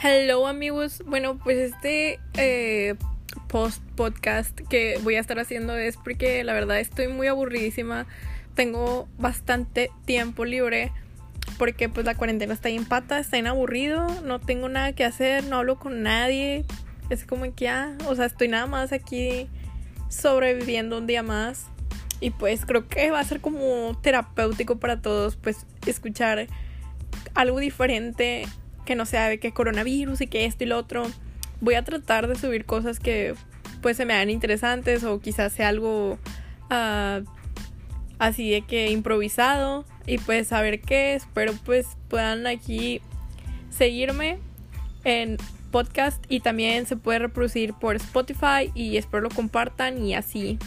Hello amigos, bueno pues este eh, post podcast que voy a estar haciendo es porque la verdad estoy muy aburridísima, tengo bastante tiempo libre porque pues la cuarentena está en pata, está en aburrido, no tengo nada que hacer, no hablo con nadie, es como que ya, o sea estoy nada más aquí sobreviviendo un día más. Y pues creo que va a ser como terapéutico para todos pues escuchar algo diferente que no sea de que coronavirus y que esto y lo otro. Voy a tratar de subir cosas que pues se me hagan interesantes o quizás sea algo uh, así de que improvisado y pues a ver qué espero pues puedan aquí seguirme en podcast y también se puede reproducir por Spotify y espero lo compartan y así